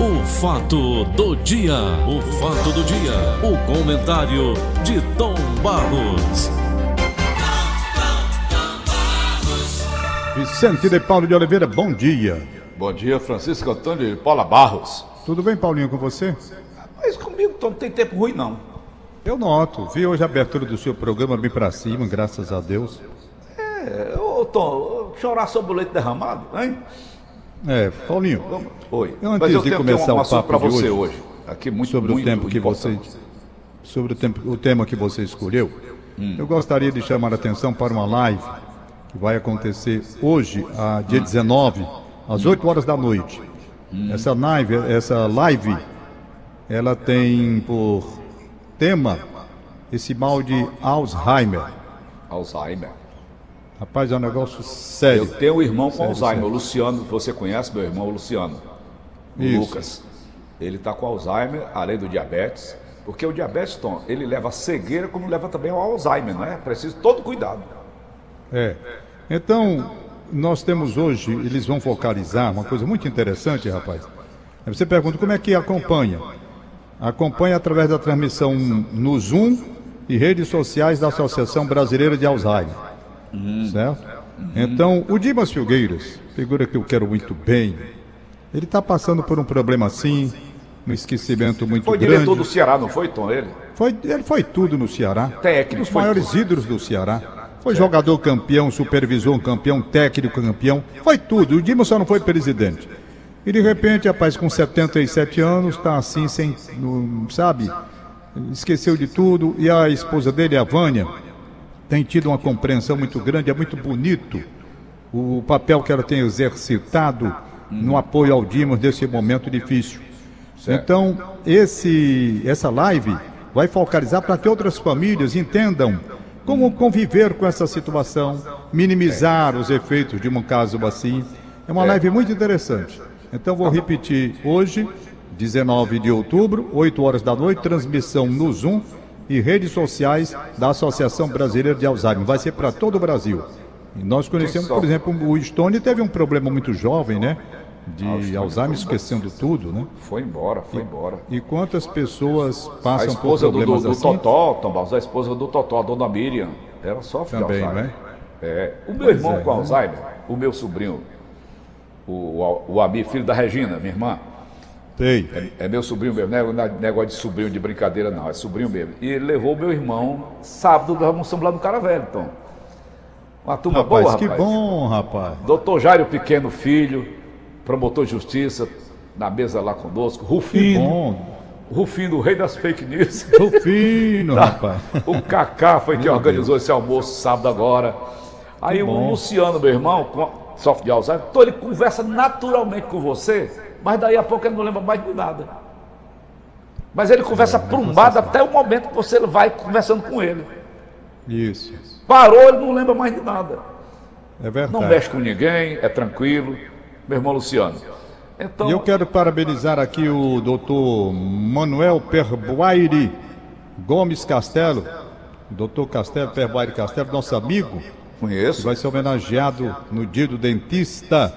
O fato do dia, o fato do dia, o comentário de Tom Barros. Vicente de Paulo de Oliveira, bom dia. Bom dia, Francisco Antônio de Paula Barros. Tudo bem, Paulinho, com você? Mas comigo Tom, não tem tempo ruim, não. Eu noto. Vi hoje a abertura do seu programa bem pra cima, graças a Deus. É, ô Tom, chorar sobre o leite derramado, hein? É, Paulinho, Vamos- Oi. Eu, antes eu de começar tenho um o papo de você hoje, hoje. Aqui muito, sobre o muito tempo que você sobre o tempo o tema que você escolheu, Hum. eu gostaria de chamar a atenção para uma live que vai acontecer hoje, a dia 19, às 8 horas da noite. Hum. Essa live, essa live, ela tem por tema esse mal de Alzheimer. Alzheimer. Rapaz, é um negócio sério. Eu tenho um irmão com Sério, Alzheimer, sério. o Luciano. Você conhece meu irmão, o Luciano? O Isso. Lucas. Ele está com Alzheimer, além do diabetes. Porque o diabetes, Tom, ele leva a cegueira, como leva também ao Alzheimer, não é? Preciso de todo cuidado. É. Então, nós temos hoje, eles vão focalizar uma coisa muito interessante, rapaz. Você pergunta como é que acompanha? Acompanha através da transmissão no Zoom e redes sociais da Associação Brasileira de Alzheimer. Certo? Então, o Dimas Filgueiras, figura que eu quero muito bem, ele está passando por um problema assim, um esquecimento muito Foi grande. diretor do Ceará, não foi, Tom, ele? Foi, ele foi tudo no Ceará. Técnico, Um dos foi maiores ídolos do Ceará. Foi jogador campeão, supervisor campeão, técnico campeão. Foi tudo. O Dima só não foi presidente. E de repente, rapaz, com 77 anos, está assim, sem. não- sabe? Esqueceu de tudo. E a esposa dele, a Vânia, tem tido uma compreensão muito grande. É muito bonito o papel que ela tem exercitado no apoio ao Dimas nesse momento difícil. Então, esse, essa live vai focalizar para que outras famílias entendam como conviver com essa situação, minimizar os efeitos de um caso assim. É uma live muito interessante. Então, vou repetir hoje, 19 de outubro, 8 horas da noite, transmissão no Zoom e redes sociais da Associação Brasileira de Alzheimer. Vai ser para todo o Brasil. E nós conhecemos, por exemplo, o Stone teve um problema muito jovem, né? De Alzheimer, esquecendo tudo, né? Foi embora, foi embora. E quantas pessoas passam por esposa do, do, problemas do assim? Totó, Tom Barros, a esposa do Totó, a dona Miriam, ela sofre Também, de Alzheimer. né? É. O meu Pois irmão é, com né? Alzheimer, o meu sobrinho, o, o, o filho da Regina, minha irmã, Sei. é, é meu sobrinho mesmo, não é negócio de sobrinho de brincadeira, não, é sobrinho mesmo. E ele levou meu irmão sábado, nós almoçamos lá no Cara Velho, Tom. Uma turma Rapaz, boa, que rapaz. bom, rapaz. Doutor Jairo Pequeno Filho, promotor de justiça, na mesa lá conosco. Que Rufino, bom. Rufino, o rei das fake news. Rufino, rapaz. O Kaká foi quem organizou esse almoço sábado agora. Aí o. Luciano, meu irmão, de Alzheimer, então ele conversa naturalmente com você, mas daí a pouco ele não lembra mais de nada. Mas ele conversa prumbado até o momento que você vai conversando com ele. Isso. Parou, ele não lembra mais de nada. É verdade. Não mexe com ninguém, é tranquilo. Meu irmão Luciano. Então, E eu quero parabenizar aqui o doutor Manuel Perbuaire Gomes Castelo. Doutor Castelo, Perbuaire Castelo, nosso amigo, conheço. vai ser homenageado no dia do dentista.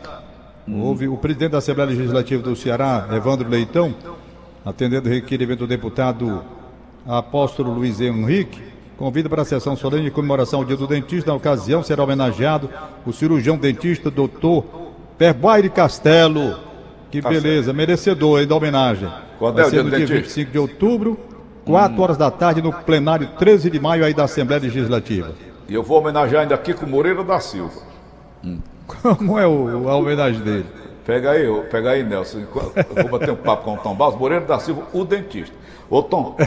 Houve o presidente da Assembleia Legislativa do Ceará, Evandro Leitão, atendendo o requerimento do deputado apóstolo Luiz Henrique, convida para a sessão solene de comemoração ao dia do dentista. Na ocasião, será homenageado o cirurgião dentista, doutor Perbuaire Castelo. Que beleza, merecedor aí da homenagem. Quando Vai é o ser dia no dia dentista? 25 de outubro, 4 horas da tarde, no plenário 13 de maio aí da Assembleia Legislativa. E eu vou homenagear ainda aqui com Moreira da Silva. Como é o, a homenagem dele? Pega aí, pega aí, Nelson. Eu vou bater um papo com o Tom Barros, Moreira da Silva, o dentista. Ô, Tom.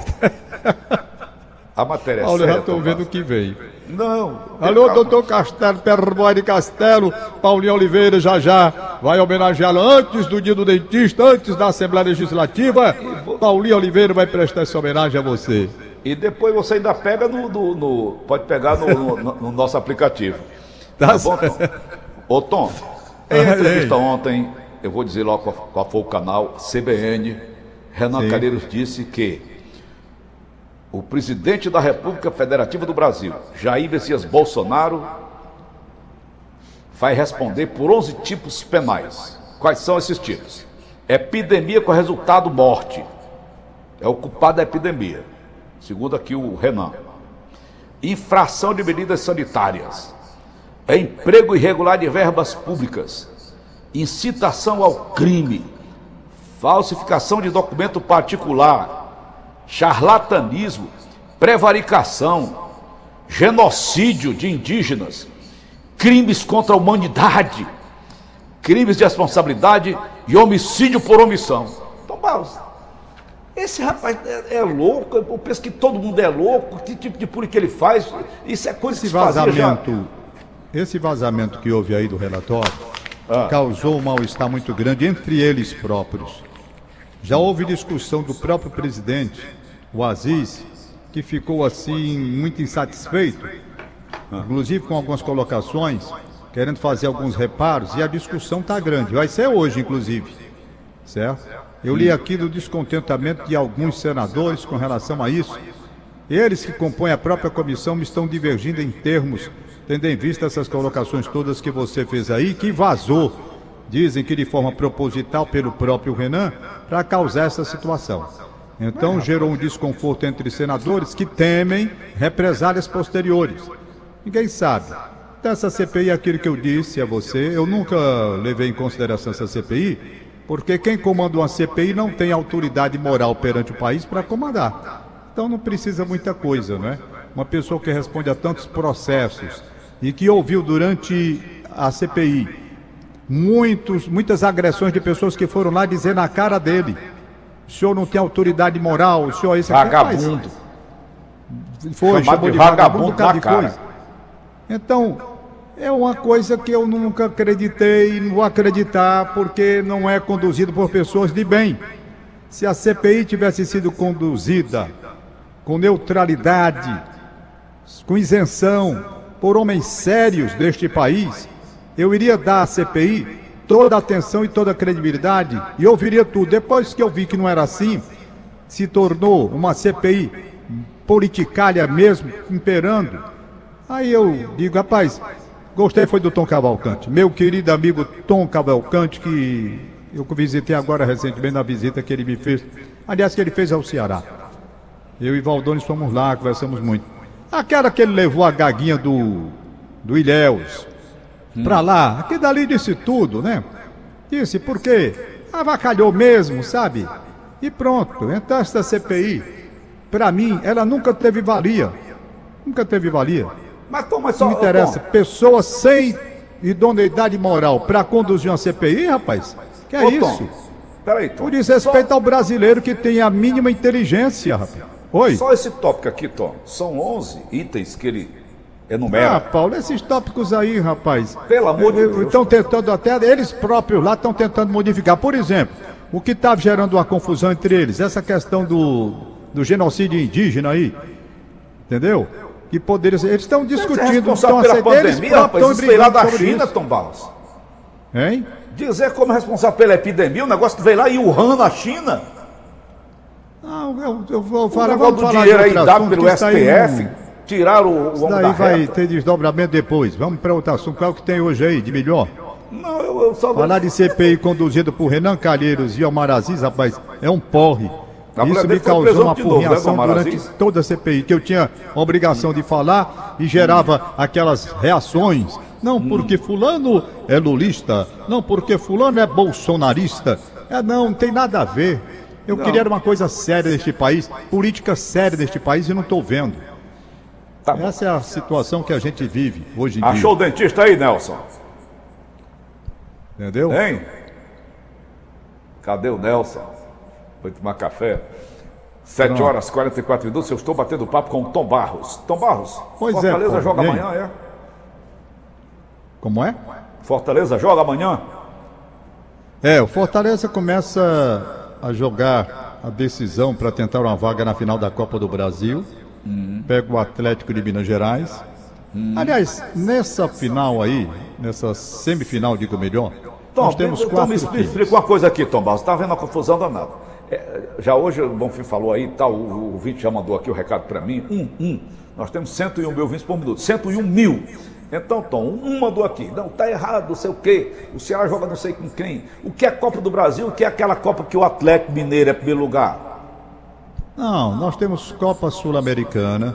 A matéria é eu séria, já estou vendo o que vem. Não. Alô, doutor Castelo, Perboy de Castelo, Paulinho Oliveira já já vai homenageá-lo antes do dia do dentista, antes da Assembleia Legislativa. Paulinho Oliveira vai prestar essa homenagem a você. E depois você ainda pega no. no- no- pode pegar no, no- no nosso aplicativo. Tá Tá bom, Tom? Ô, Tom, em entrevista ontem, eu vou dizer logo qual, qual foi o canal, CBN, Renan Sim. Calheiros disse que o presidente da República Federativa do Brasil, Jair Messias Bolsonaro, vai responder por 11 tipos penais. Quais são esses tipos? Epidemia com resultado morte. É o culpado da epidemia. Segundo aqui o Renan. Infração de medidas sanitárias. Emprego irregular de verbas públicas. Incitação ao crime. Falsificação de documento particular. Charlatanismo. Prevaricação. Genocídio de indígenas. Crimes contra a humanidade. Crimes de responsabilidade e homicídio por omissão. Então, esse rapaz é, é, louco, eu penso que todo mundo é louco, que tipo de puri que ele faz, isso é coisa esse que se vazamento, já... Esse vazamento que houve aí do relatório ah. causou um mal-estar muito grande entre eles próprios. Já houve discussão do próprio presidente, o Aziz, que ficou assim muito insatisfeito, ah. inclusive com algumas colocações, querendo fazer alguns reparos, e a discussão está grande. Vai ser hoje, inclusive. Certo? Eu li aqui do descontentamento de alguns senadores com relação a isso. Eles que compõem a própria comissão estão divergindo em termos, tendo em vista essas colocações todas que você fez aí, que vazou, dizem que de forma proposital pelo próprio Renan, para causar essa situação. Então gerou um desconforto entre senadores que temem represálias posteriores. Ninguém sabe. Então, essa CPI, aquilo que eu disse a você, eu nunca levei em consideração essa CPI, porque quem comanda uma CPI não tem autoridade moral perante o país para comandar. Então não precisa muita coisa, não é? Uma pessoa que responde a tantos processos e que ouviu durante a CPI muitos, muitas agressões de pessoas que foram lá dizer na cara dele: o senhor não tem autoridade moral, o senhor é esse vagabundo. Foi, chamou de, vagabundo, vagabundo na cara. Coisa. Então, é uma coisa que eu nunca acreditei não vou acreditar porque não é conduzido por pessoas de bem. Se a CPI tivesse sido conduzida com neutralidade, com isenção, por homens sérios deste país, eu iria dar à CPI toda a atenção e toda a credibilidade e ouviria tudo. Depois que eu vi que não era assim, se tornou uma CPI politicalha mesmo, imperando. Aí eu digo, rapaz, Gostei foi do Tom Cavalcante. Meu querido amigo Tom Cavalcante, que eu visitei agora recentemente na visita que ele me fez. Aliás, que ele fez ao Ceará. Eu e Valdones fomos lá, conversamos muito. Aquela que ele levou a gaguinha do, do Ilhéus hum. pra lá, aquele dali disse tudo, né? Disse, por quê? Avacalhou mesmo, sabe? E pronto. Então essa CPI, pra mim, ela nunca teve valia. Nunca teve valia. Mas toma só. Não interessa. Tom. Pessoas sem idoneidade moral para conduzir uma CPI, rapaz? Que é Ô, isso? Tom. Peraí, Tom. Por respeito só... ao brasileiro que tem a mínima inteligência, rapaz. Oi. Só esse tópico aqui, Tom. São 11 itens que ele enumera. Ah, Paulo, esses tópicos aí, rapaz. Pelo amor de Deus. Estão tentando até, eles próprios lá estão tentando modificar. Por exemplo, o que estava gerando uma confusão entre eles, essa questão do, do genocídio indígena aí. Entendeu? Que poderia ser. Eles estão discutindo. Estão pela pandemia, isso veio lá da China, isso. Tom Barros. Hein? Dizer como responsável pela epidemia, o negócio que veio lá em Wuhan, na China. Não, eu, eu vou falar, o vamos do falar dinheiro aí dado pelo STF, no... tiraram o, o homem daí vai reta. ter desdobramento depois. Vamos para outro assunto. Qual é o que tem hoje aí de melhor? Não, eu, eu só... Falar de CPI conduzido por Renan Calheiros e Omar Aziz, rapaz, é um porre. Isso me causou uma apurriação né, durante toda a CPI, que eu tinha obrigação de falar e gerava aquelas reações. Não porque fulano é lulista, não porque fulano é bolsonarista. É não, não tem nada a ver. Eu não. queria uma coisa séria neste país, política séria neste país e não estou vendo. Tá Essa é a situação que a gente vive hoje em Achou dia. Achou o dentista aí, Nelson? Entendeu? Hein? Cadê o Nelson? Foi tomar café. 7 Pronto. horas e 44 minutos, eu estou batendo papo com o Tom Barros. Tom Barros, pois é, Fortaleza é, joga amanhã, é? Como é? Fortaleza joga amanhã? É, o Fortaleza começa a jogar a decisão para tentar uma vaga na final da Copa do Brasil. Uhum. Pega o Atlético de Minas Gerais. Uhum. Aliás, nessa final aí, nessa semifinal, digo melhor, Tom, nós temos quatro. Tom, me explica uma coisa aqui, Tom Barros. Está vendo a confusão danada. É, já hoje o Bonfim falou aí, tal, o, o ouvinte já mandou aqui o recado para mim. Um, um. Nós temos 101 mil ouvintes por minuto. 101 mil. Então, Tom, um mandou aqui. Não, tá errado, não sei o quê. O Ceará joga não sei com quem. O que é Copa do Brasil? O que é aquela Copa que o Atlético Mineiro é primeiro lugar? Não, nós temos Copa Sul-Americana,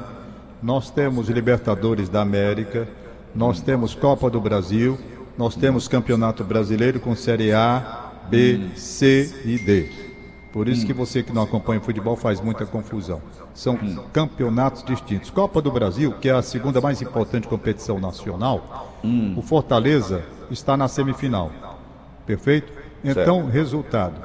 nós temos Libertadores da América, nós temos Copa do Brasil, nós temos Campeonato Brasileiro com Série A, B, C e D. Por isso que você que não acompanha o futebol faz muita confusão. São campeonatos distintos. Copa do Brasil, que é a segunda mais importante competição nacional, o Fortaleza está na semifinal. Perfeito? Então, resultado.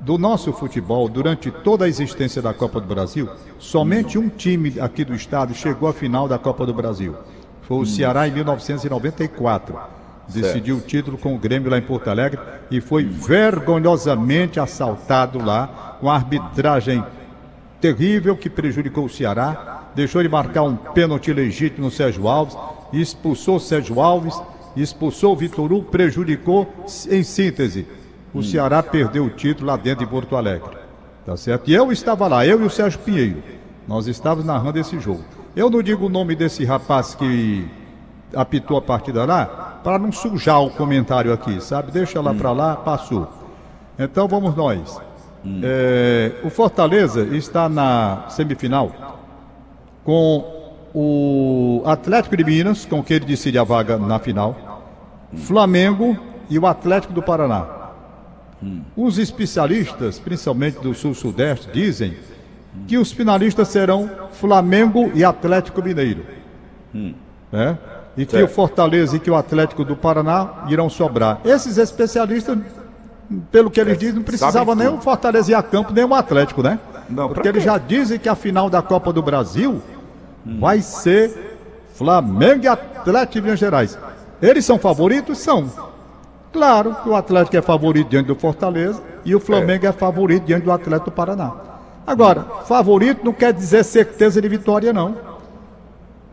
Do nosso futebol, durante toda a existência da Copa do Brasil, somente um time aqui do estado chegou à final da Copa do Brasil. Foi o Ceará em 1994 decidiu o título com o Grêmio lá em Porto Alegre e foi vergonhosamente assaltado lá, com a arbitragem terrível que prejudicou o Ceará, deixou de marcar um pênalti legítimo no Sérgio Alves, expulsou o Sérgio Alves, expulsou o Vitor Hugo, prejudicou, em síntese, o Ceará perdeu o título lá dentro de Porto Alegre. Tá certo? E eu estava lá, eu e o Sérgio Pinheiro. Nós estávamos narrando esse jogo. Eu não digo o nome desse rapaz que apitou a partida lá, para não sujar o comentário aqui, sabe? Deixa lá para lá, passou. Então vamos nós. É, o Fortaleza está na semifinal com o Atlético de Minas, com que ele decide a vaga na final, Flamengo e o Atlético do Paraná. Os especialistas, principalmente do Sul-Sudeste, dizem que os finalistas serão Flamengo e Atlético Mineiro. Né? E que o Fortaleza e que o Atlético do Paraná irão sobrar. Esses especialistas, pelo que eles dizem, não precisava nem o Fortaleza ir a campo, nem o Atlético, né? Não, Porque eles já dizem que a final da Copa do Brasil vai ser Flamengo e Atlético de Minas Gerais. Eles são favoritos? São. Claro que o Atlético é favorito diante do Fortaleza e o Flamengo é, favorito diante do Atlético do Paraná. Agora, favorito não quer dizer certeza de vitória, não.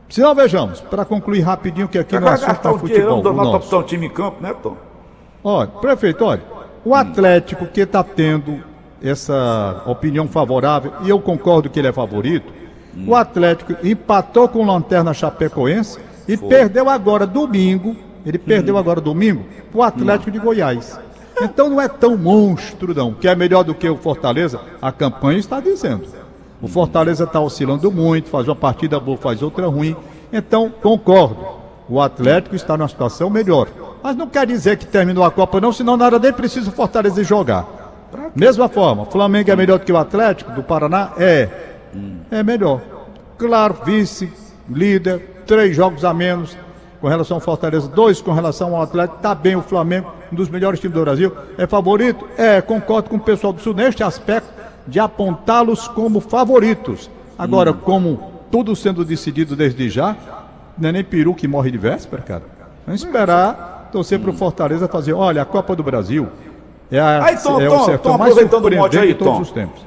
Se não, vejamos, para concluir rapidinho, que aqui no assunto é futebol. Não dá para o time em campo, né, Tom? Olha, prefeito, olha, o Atlético que está tendo essa opinião favorável, e eu concordo que ele é favorito, hum. o Atlético empatou com o Lanterna Chapecoense e Foi. perdeu agora domingo, ele perdeu hum. agora domingo, o Atlético hum. de Goiás. Então não é tão monstro, não, que é melhor do que o Fortaleza, a campanha está dizendo. O Fortaleza está oscilando muito, faz uma partida boa, faz outra ruim. Então, concordo. O Atlético está numa situação melhor. Mas não quer dizer que terminou a Copa, não, senão nada nem precisa o Fortaleza jogar. Mesma forma, Flamengo é melhor do que o Atlético do Paraná? É. É melhor. Claro, vice, líder, três jogos a menos com relação ao Fortaleza, dois com relação ao Atlético. Está bem o Flamengo, um dos melhores times do Brasil. É favorito? É, concordo com o pessoal do Sul neste aspecto de apontá-los como favoritos. Agora, hum. como tudo sendo decidido desde já, não é nem peru que morre de véspera, cara. Vamos esperar torcer hum. para o Fortaleza fazer. Olha, a Copa do Brasil é, a, aí, Tom, é Tom, o Tom, mais aproveitando o mote aí, de todos Tom. os tempos.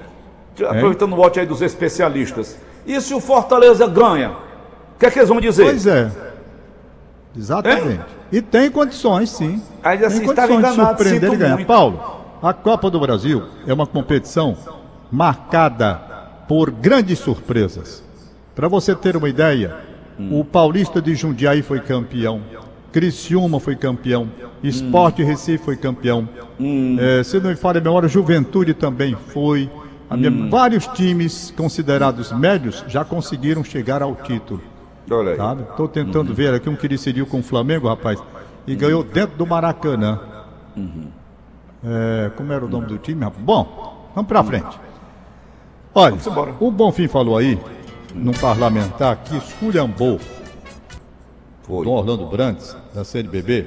Aproveitando o mote aí dos especialistas. E se o Fortaleza ganha? O que é que eles vão dizer? Pois é. Exatamente. E tem condições, sim. Aí, assim, tem condições de surpreender e ganhar. Muito. Paulo, a Copa do Brasil é uma competição marcada por grandes surpresas. Para você ter uma ideia, hum. o Paulista de Jundiaí foi campeão, Criciúma foi campeão, Esporte hum. Recife foi campeão, hum. é, se não me falha a memória, Juventude também foi. Minha, hum. vários times considerados médios já conseguiram chegar ao título. Estou tentando uhum. ver aqui um que decidiu com o Flamengo, rapaz, e uhum. ganhou dentro do Maracanã. Uhum. É, como era o nome do time? Bom, vamos para frente. Olha, o Bonfim falou aí, num parlamentar, que esculhambou Foi. do Orlando Brandes, da CNBB,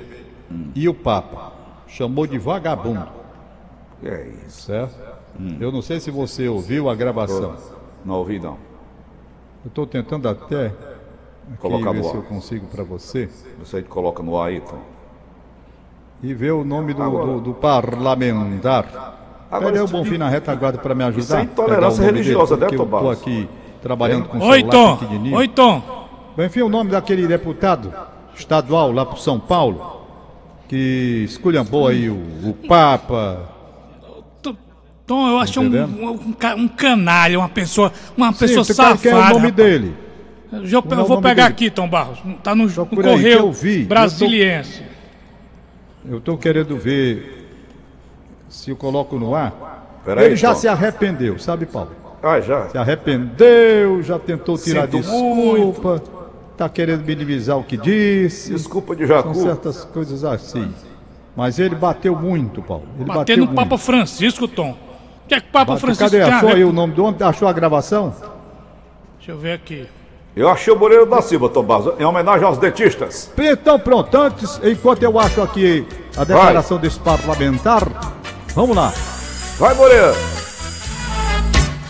hum. e o Papa. Chamou de vagabundo. É isso. Certo? Hum. Eu não sei se você ouviu a gravação. Não ouvi, não. Eu estou tentando até Colocar ver se eu consigo para você. Você coloca no ar, então. E ver o nome do, do, do parlamentar. Agora, Pede o Bonfim na retaguarda para me ajudar. Sem intolerância religiosa, né, Tomás? Eu estou aqui trabalhando com o Oi, Tom. Oi, Tom. Enfim, o nome daquele deputado estadual lá para São Paulo, que esculhambou aí o, o Papa. Tom, eu acho um, um, um, canalha, uma pessoa, uma Sim, pessoa safada. Quer o nome dele. Eu, eu é vou pegar dele? aqui, Tom Barros. Tá no, no Correio eu vi. Brasiliense. Eu estou querendo ver se eu coloco no ar. Peraí, Ele já se arrependeu, sabe, Paulo? Ah, já. Se arrependeu, já tentou tirar Sinto desculpa, tá querendo minimizar o que disse. Desculpa de São Jacu. certas coisas assim. Mas ele bateu muito, Paulo. Ele bateu no muito. Papa Francisco, Tom. O que é que o Papa Bateu. Francisco Cadê? Achou aí o nome do homem? Achou a gravação? Deixa eu ver aqui. Eu achei o Moreira da Silva, Tom Barros, em homenagem aos dentistas. Então, pronto, antes, enquanto eu acho aqui a declaração desse parlamentar, vamos lá. Vai, Moreira.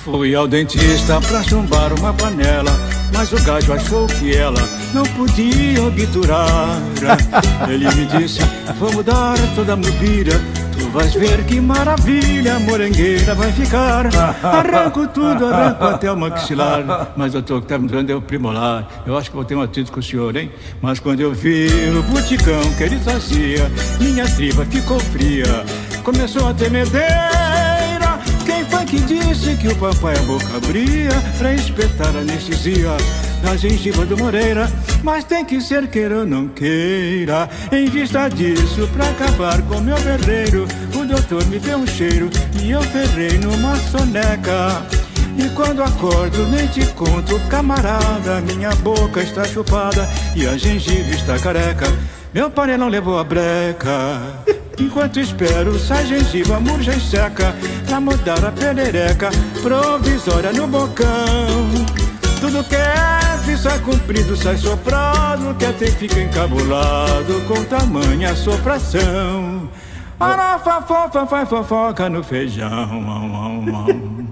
Fui ao dentista pra chumbar uma panela, mas o gajo achou que ela não podia obturar. Ele me disse: Vamos dar toda a mobília. Tu vais ver que maravilha, a morangueira vai ficar. Arranco tudo, arranco até o maxilar. Mas doutor, que tá me dando é o primolar. Eu acho que vou ter um atrito com o senhor, hein? Mas quando eu vi o buticão que ele trazia, minha tripa ficou fria. Começou a tremedeira. Quem foi que disse que o papai a boca abria pra espetar anestesia na gengiva do Moreira? Mas tem que ser queira ou não queira. Em vista disso, pra acabar com meu berreiro, o doutor me deu um cheiro e eu ferrei numa soneca. E quando acordo, nem te conto, camarada. Minha boca está chupada e a gengiva está careca. Meu panelão levou a breca. Enquanto espero, sai gengiva, murcha e seca. Pra mudar a perereca provisória no bocão. Tudo que é sai comprido, sai soprado. Que até fica encabulado com tamanha sopração. Farofa, fofa, faz fofoca no feijão. Au, au, au.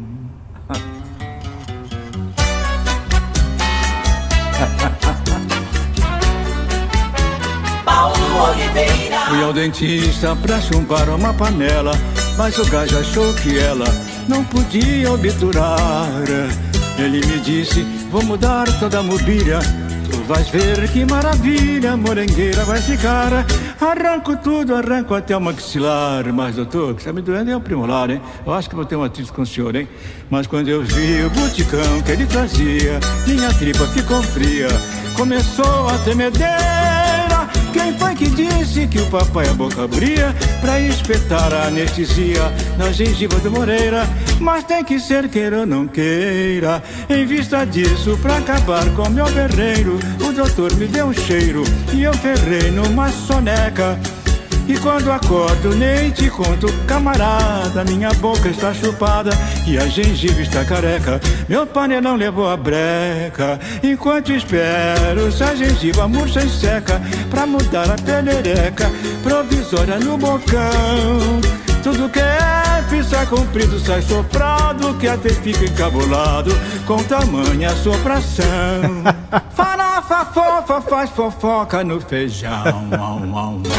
Fui ao dentista pra chumbar uma panela, mas o gajo achou que ela não podia obturar. Ele me disse: Vou mudar toda a mobília. Tu vais ver que maravilha, a morangueira vai ficar. Arranco tudo, arranco até o maxilar. Mas, doutor, que está me doendo é o primolar, hein? Eu acho que vou ter um atrito com o senhor, hein? Mas quando eu vi o buticão que ele trazia, minha tripa ficou fria. Começou a tremedeira. Quem foi que disse que o papai a boca abria pra espetar a anestesia na gengiva do Moreira? Mas tem que ser queira ou não queira. Em vista disso, pra acabar com meu berreiro, o doutor me deu um cheiro e eu ferrei numa soneca. E quando acordo nem te conto, camarada, minha boca está chupada e a gengiva está careca. Meu panelão levou a breca. Enquanto espero, se a gengiva murcha e seca pra mudar a perereca provisória no bocão. Tudo que é pisa comprido sai soprado que até fica encabulado com tamanha sopração. Farofa fofa faz fofoca no feijão. Au, au, au.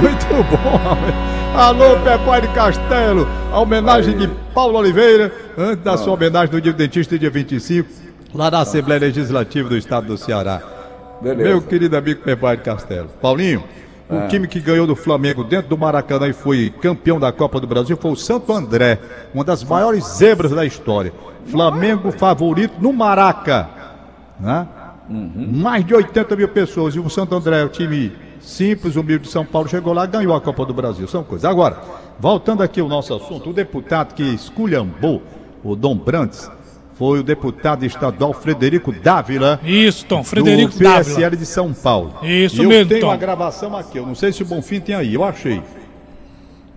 Muito bom. Alô, Pepai de Castelo. A homenagem de Paulo Oliveira, antes da sua homenagem no dia do dentista, dia 25, lá na Assembleia Legislativa do Estado do Ceará. Beleza. Meu querido amigo Pepai de Castelo. Paulinho, o time que ganhou do Flamengo dentro do Maracanã e foi campeão da Copa do Brasil foi o Santo André, uma das maiores zebras da história. Flamengo favorito no Maraca. Né? Mais de 80 mil pessoas. E o Santo André, o time simples, humilde de São Paulo, chegou lá e ganhou a Copa do Brasil. São coisas. Agora, voltando aqui ao nosso assunto, o deputado que esculhambou o Dom Brandes foi o deputado estadual Frederico Dávila. Isso, Tom. Frederico do PSL Dávila. de São Paulo. Isso e eu mesmo, tenho Tom. uma gravação aqui. Eu não sei se o Bonfim tem aí. Eu achei.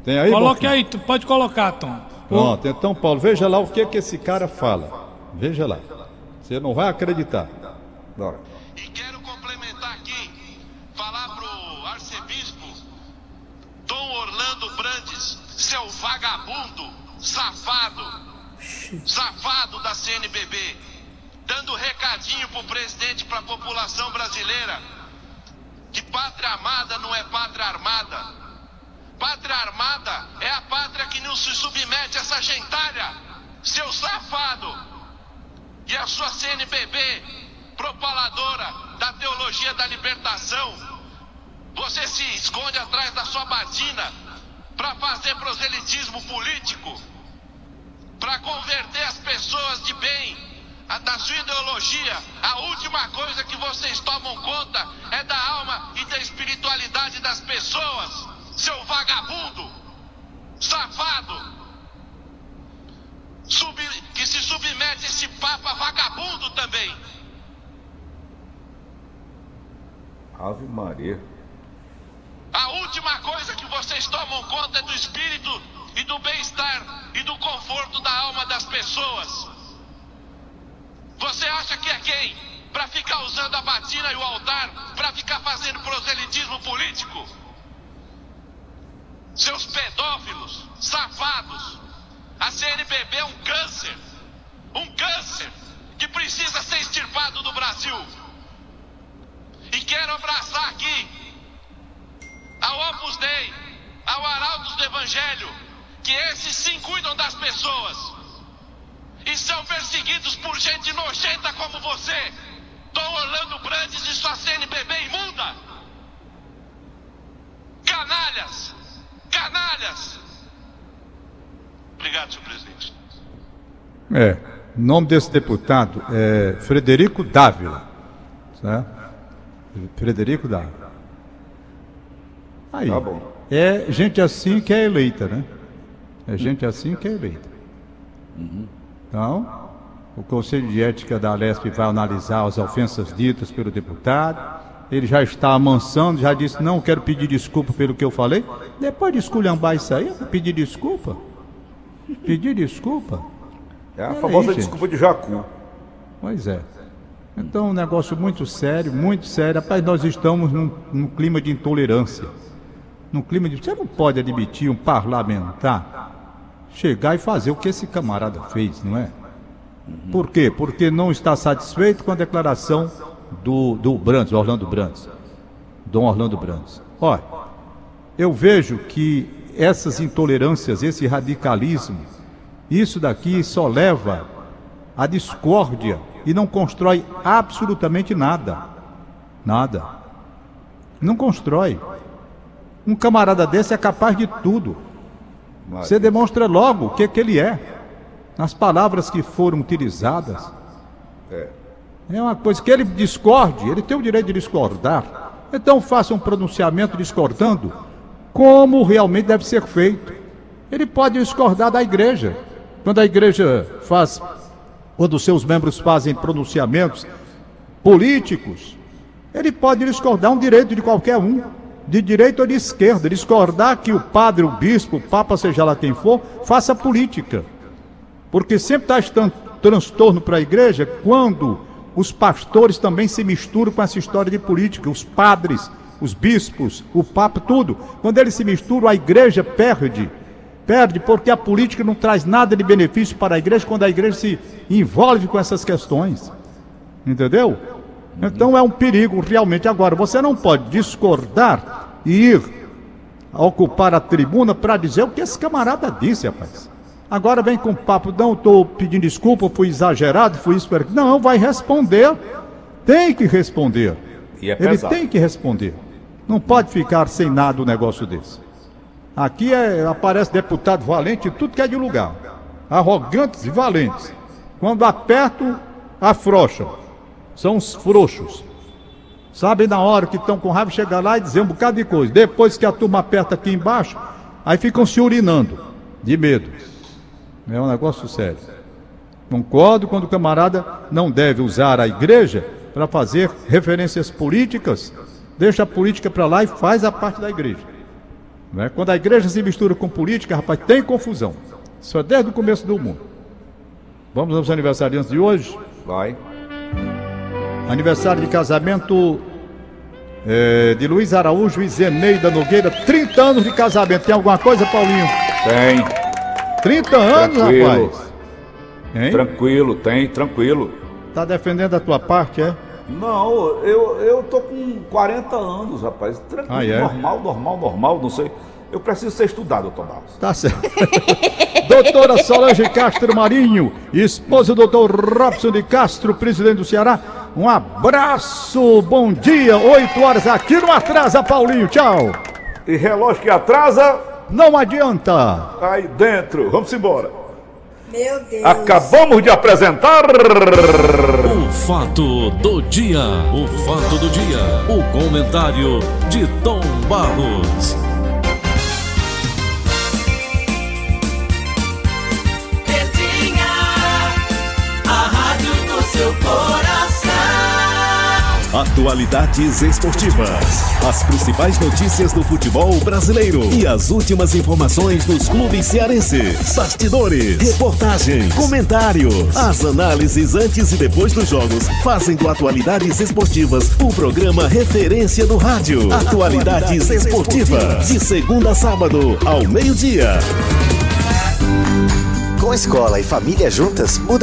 Tem aí, Coloque Bonfim? aí, tu pode colocar, Tom. Pronto, então, Paulo, veja lá o que que esse cara fala. Veja lá. Você não vai acreditar. Bora. E quero complementar aqui, pro arcebispo Dom Orlando Brandes, seu vagabundo, safado, safado da CNBB, dando recadinho pro presidente, pra população brasileira, que pátria amada não é pátria armada. Pátria armada é a pátria que não se submete a essa gentalha, seu safado e a sua CNBB, propaladora da teologia da libertação, você se esconde atrás da sua batina para fazer proselitismo político, para converter as pessoas de bem a- da sua ideologia, a última coisa que vocês tomam conta é da alma e da espiritualidade das pessoas, seu vagabundo, safado, sub- que se submete a esse papa vagabundo também. Ave Maria. A última coisa que vocês tomam conta é do espírito e do bem-estar e do conforto da alma das pessoas. Você acha que é quem? Para ficar usando a batina e o altar para ficar fazendo proselitismo político? Seus pedófilos, safados. A CNBB é um câncer. Um câncer que precisa ser extirpado do Brasil. E quero abraçar aqui ao Opus Dei, ao Arautos do Evangelho, que esses sim cuidam das pessoas e são perseguidos por gente nojenta como você, Dom Orlando Brandes e sua CNBB imunda. Canalhas! Canalhas! Obrigado, senhor presidente. É, o nome desse deputado é Frederico Dávila. Certo? Frederico Dávila. Aí. Tá bom. É gente assim que é eleita, né? É gente assim que é eleita. Então, o Conselho de Ética da Lesp vai analisar as ofensas ditas pelo deputado. Ele já está amansando, já disse, não quero pedir desculpa pelo que eu falei. Depois de esculhambar isso aí, pedir desculpa. Pedir desculpa. É a famosa gente. desculpa de Jacu. Pois é. Então, um negócio muito sério, muito sério. Rapaz, nós estamos num, num clima de intolerância. Num clima de. Você não pode admitir um parlamentar chegar e fazer o que esse camarada fez, não é? Por quê? Porque não está satisfeito com a declaração do, do Brandes, Orlando Brandes. Dom Orlando Brandes. Olha, eu vejo que essas intolerâncias, esse radicalismo, isso daqui só leva à discórdia e não constrói absolutamente nada. Nada. Não constrói. Um camarada desse é capaz de tudo. Você demonstra logo o que, que ele é. Nas palavras que foram utilizadas. É uma coisa que ele discorde, ele tem o direito de discordar. Então faça um pronunciamento discordando como realmente deve ser feito. Ele pode discordar da igreja. Quando a igreja faz, quando seus membros fazem pronunciamentos políticos, ele pode discordar, é um direito de qualquer um, de direita ou de esquerda, discordar que o padre, o bispo, o papa, seja lá quem for, faça política. Porque sempre traz tan- transtorno para a igreja quando os pastores também se misturam com essa história de política, os padres, os bispos, o papa, tudo. Quando eles se misturam, a igreja perde. Perde porque a política não traz nada de benefício para a igreja quando a igreja se envolve com essas questões. Entendeu? Então é um perigo realmente. Agora, você não pode discordar e ir a ocupar a tribuna para dizer o que esse camarada disse, rapaz. Agora vem com papo, não estou pedindo desculpa, fui exagerado, fui isso. Não, vai responder. Tem que responder. E é Ele tem que responder. Não pode ficar sem nada um negócio desse. Aqui é- aparece deputado valente em tudo que é de lugar. Arrogantes e valentes. Quando apertam, afrouxam. São os frouxos. Sabem na hora que estão com raiva chegar lá e dizer um bocado de coisa. Depois que a turma aperta aqui embaixo, aí ficam se urinando de medo. É um negócio sério. Concordo quando o camarada não deve usar a igreja para fazer referências políticas. Deixa a política para lá e faz a parte da igreja. Não é? Quando a igreja se mistura com política, rapaz, tem confusão. Isso é desde o começo do mundo. Vamos aos aniversariantes de hoje. Vai. Aniversário de casamento é, de Luiz Araújo e Zeneida Nogueira. 30 anos de casamento. Tem alguma coisa, Paulinho? Tem. 30 anos, Tranquilo. rapaz. Hein? Tranquilo, tem, tranquilo. Tá defendendo a tua parte, é? Não, eu, eu tô com 40 anos, rapaz. Tranquilo, Ah, é? normal, normal, normal, não sei. Eu preciso ser estudado, doutor Barros. Tá certo. Doutora Solange Castro Marinho, esposa do doutor Robson de Castro, presidente do Ceará. Um abraço, bom dia, 8 horas aqui no Atrasa, Paulinho, tchau. E relógio que atrasa, Não adianta. aí dentro. Vamos embora. Meu Deus. Acabamos de apresentar. O fato do dia. O fato do dia. O comentário de Tom Barros. Atualidades esportivas. As principais notícias do futebol brasileiro e as últimas informações dos clubes cearenses. Bastidores, reportagens, comentários. As análises antes e depois dos jogos fazem do Atualidades Esportivas o programa referência do rádio. Atualidades Esportivas. De segunda a sábado, ao meio-dia. Com escola e família juntas, muda